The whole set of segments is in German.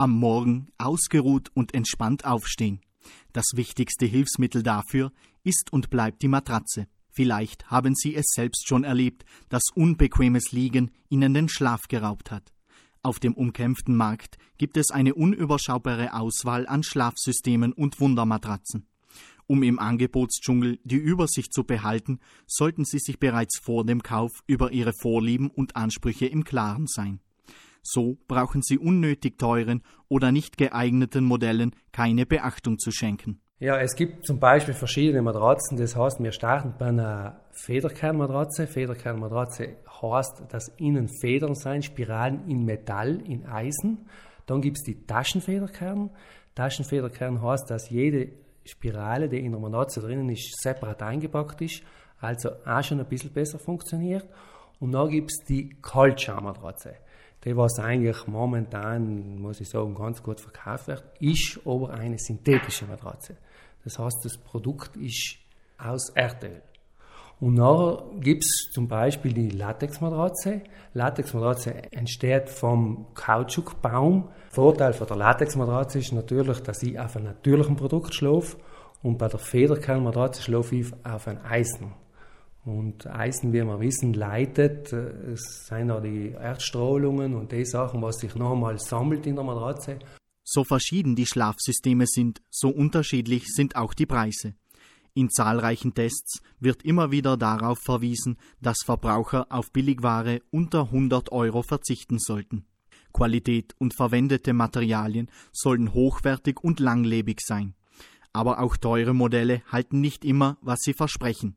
Am Morgen ausgeruht und entspannt aufstehen. Das wichtigste Hilfsmittel dafür ist und bleibt die Matratze. Vielleicht haben Sie es selbst schon erlebt, dass unbequemes Liegen Ihnen den Schlaf geraubt hat. Auf dem umkämpften Markt gibt es eine unüberschaubare Auswahl an Schlafsystemen und Wundermatratzen. Um im Angebotsdschungel die Übersicht zu behalten, sollten Sie sich bereits vor dem Kauf über Ihre Vorlieben und Ansprüche im Klaren sein. So brauchen Sie unnötig teuren oder nicht geeigneten Modellen keine Beachtung zu schenken. Ja, es gibt zum Beispiel verschiedene Matratzen. Das heißt, wir starten bei einer Federkernmatratze. Federkernmatratze heißt, dass innen Federn sein, Spiralen in Metall, in Eisen. Dann gibt es die Taschenfederkern. Taschenfederkern heißt, dass jede Spirale, die in der Matratze drinnen ist, separat eingepackt ist, also auch schon ein bisschen besser funktioniert. Und dann gibt es die Kaltschaummatratze die was eigentlich momentan, muss ich sagen, ganz gut verkauft wird, ist aber eine synthetische Matratze. Das heißt, das Produkt ist aus Erdöl. Und nachher gibt es zum Beispiel die Latexmatratze. Latexmatratze entsteht vom Kautschukbaum. Vorteil von der Latexmatratze ist natürlich, dass ich auf einem natürlichen Produkt schlafe und bei der Federkernmatratze schlafe ich auf einem Eisen. Und Eisen, wie wir wissen, leitet. Äh, es sind auch die Erdstrahlungen und die Sachen, was sich nochmal sammelt in der Matratze. So verschieden die Schlafsysteme sind, so unterschiedlich sind auch die Preise. In zahlreichen Tests wird immer wieder darauf verwiesen, dass Verbraucher auf Billigware unter 100 Euro verzichten sollten. Qualität und verwendete Materialien sollen hochwertig und langlebig sein. Aber auch teure Modelle halten nicht immer, was sie versprechen.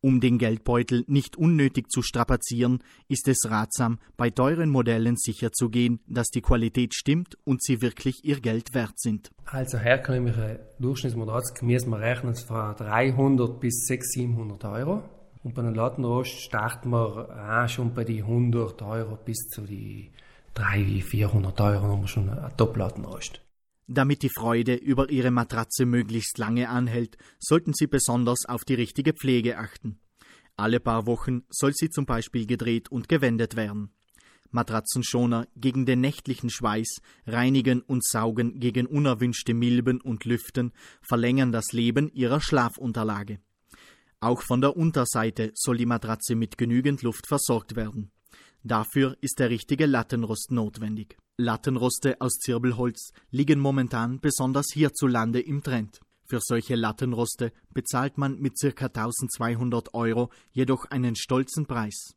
Um den Geldbeutel nicht unnötig zu strapazieren, ist es ratsam, bei teuren Modellen sicherzugehen, dass die Qualität stimmt und sie wirklich ihr Geld wert sind. Also herkömmliche Durchschnittsmatratze müssen wir rechnen von 300 bis 600, 700 Euro. Und bei einem Lattenrost starten wir auch schon bei die 100 Euro bis zu die 300, 400 Euro haben wir schon ein Top-Lattenrost. Damit die Freude über Ihre Matratze möglichst lange anhält, sollten Sie besonders auf die richtige Pflege achten. Alle paar Wochen soll sie zum Beispiel gedreht und gewendet werden. Matratzenschoner gegen den nächtlichen Schweiß, reinigen und saugen gegen unerwünschte Milben und Lüften, verlängern das Leben ihrer Schlafunterlage. Auch von der Unterseite soll die Matratze mit genügend Luft versorgt werden. Dafür ist der richtige Lattenrost notwendig. Lattenroste aus Zirbelholz liegen momentan besonders hierzulande im Trend. Für solche Lattenroste bezahlt man mit ca. 1200 Euro jedoch einen stolzen Preis.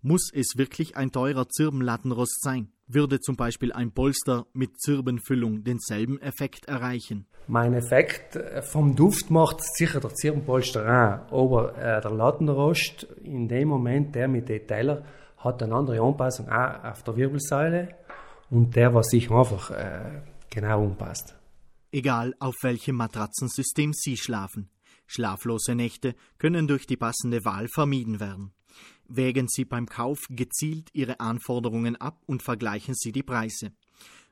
Muss es wirklich ein teurer Zirbenlattenrost sein? Würde zum Beispiel ein Polster mit Zirbenfüllung denselben Effekt erreichen? Mein Effekt äh, vom Duft macht sicher der Zirbenpolster auch, aber äh, der Lattenrost in dem Moment, der mit Detailer, hat eine andere Anpassung auch auf der Wirbelsäule und der, was sich einfach äh, genau umpasst. Egal auf welchem Matratzensystem Sie schlafen, schlaflose Nächte können durch die passende Wahl vermieden werden. Wägen Sie beim Kauf gezielt Ihre Anforderungen ab und vergleichen Sie die Preise.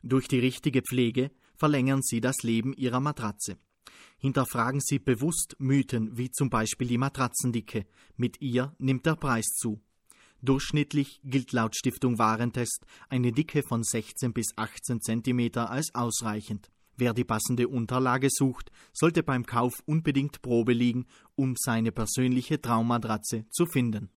Durch die richtige Pflege verlängern Sie das Leben Ihrer Matratze. Hinterfragen Sie bewusst Mythen wie zum Beispiel die Matratzendicke. Mit ihr nimmt der Preis zu. Durchschnittlich gilt laut Stiftung Warentest eine Dicke von 16 bis 18 cm als ausreichend. Wer die passende Unterlage sucht, sollte beim Kauf unbedingt Probe liegen, um seine persönliche Traummatratze zu finden